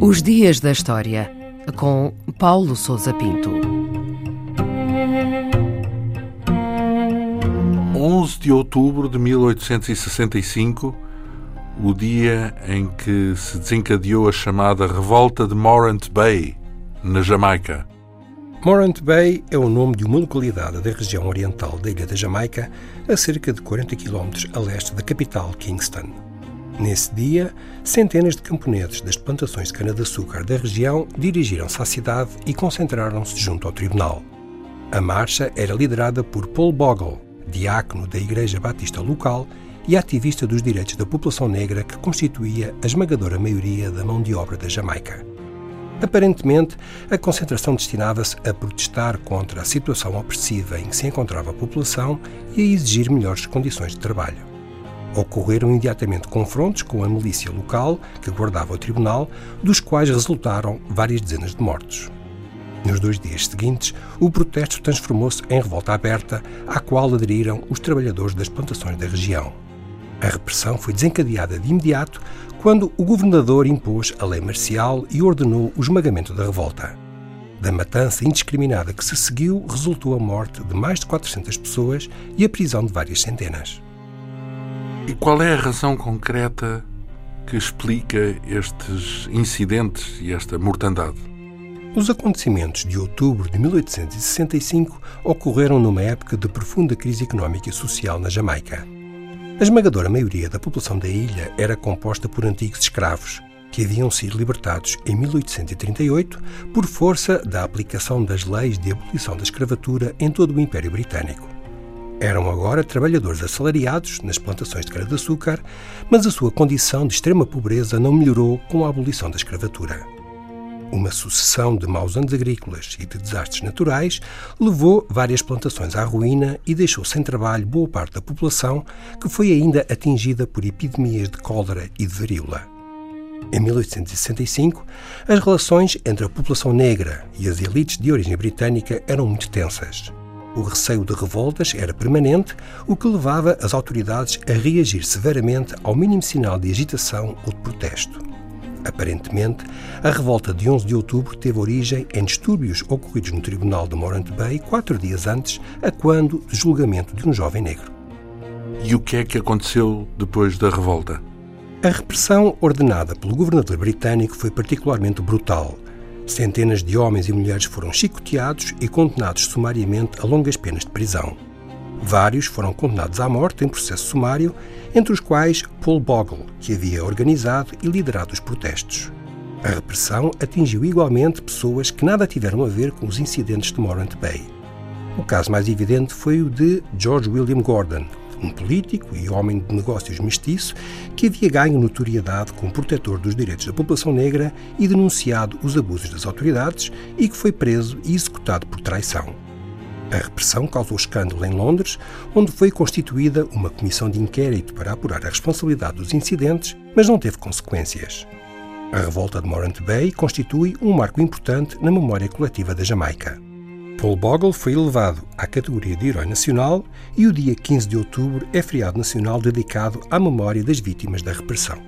Os Dias da História, com Paulo Souza Pinto. 11 de outubro de 1865, o dia em que se desencadeou a chamada Revolta de Morant Bay, na Jamaica. Morant Bay é o nome de uma localidade da região oriental da ilha da Jamaica, a cerca de 40 km a leste da capital Kingston. Nesse dia, centenas de camponeses das plantações de cana-de-açúcar da região dirigiram-se à cidade e concentraram-se junto ao tribunal. A marcha era liderada por Paul Bogle, diácono da Igreja Batista local e ativista dos direitos da população negra que constituía a esmagadora maioria da mão de obra da Jamaica. Aparentemente, a concentração destinava-se a protestar contra a situação opressiva em que se encontrava a população e a exigir melhores condições de trabalho. Ocorreram imediatamente confrontos com a milícia local que guardava o tribunal, dos quais resultaram várias dezenas de mortos. Nos dois dias seguintes, o protesto transformou-se em revolta aberta, à qual aderiram os trabalhadores das plantações da região. A repressão foi desencadeada de imediato quando o governador impôs a lei marcial e ordenou o esmagamento da revolta. Da matança indiscriminada que se seguiu, resultou a morte de mais de 400 pessoas e a prisão de várias centenas. E qual é a razão concreta que explica estes incidentes e esta mortandade? Os acontecimentos de outubro de 1865 ocorreram numa época de profunda crise económica e social na Jamaica. A esmagadora maioria da população da ilha era composta por antigos escravos, que haviam sido libertados em 1838 por força da aplicação das leis de abolição da escravatura em todo o Império Britânico. Eram agora trabalhadores assalariados nas plantações de cana-de-açúcar, mas a sua condição de extrema pobreza não melhorou com a abolição da escravatura. Uma sucessão de maus anos agrícolas e de desastres naturais levou várias plantações à ruína e deixou sem trabalho boa parte da população, que foi ainda atingida por epidemias de cólera e de varíola. Em 1865, as relações entre a população negra e as elites de origem britânica eram muito tensas. O receio de revoltas era permanente, o que levava as autoridades a reagir severamente ao mínimo sinal de agitação ou de protesto. Aparentemente, a revolta de 11 de outubro teve origem em distúrbios ocorridos no tribunal de Morant Bay quatro dias antes, a quando do julgamento de um jovem negro. E o que é que aconteceu depois da revolta? A repressão ordenada pelo governador britânico foi particularmente brutal. Centenas de homens e mulheres foram chicoteados e condenados sumariamente a longas penas de prisão. Vários foram condenados à morte em processo sumário, entre os quais Paul Bogle, que havia organizado e liderado os protestos. A repressão atingiu igualmente pessoas que nada tiveram a ver com os incidentes de Morant Bay. O caso mais evidente foi o de George William Gordon, um político e homem de negócios mestiço que havia ganho notoriedade como protetor dos direitos da população negra e denunciado os abusos das autoridades e que foi preso e executado por traição. A repressão causou escândalo em Londres, onde foi constituída uma comissão de inquérito para apurar a responsabilidade dos incidentes, mas não teve consequências. A revolta de Morant Bay constitui um marco importante na memória coletiva da Jamaica. Paul Bogle foi elevado à categoria de herói nacional e o dia 15 de outubro é feriado nacional dedicado à memória das vítimas da repressão.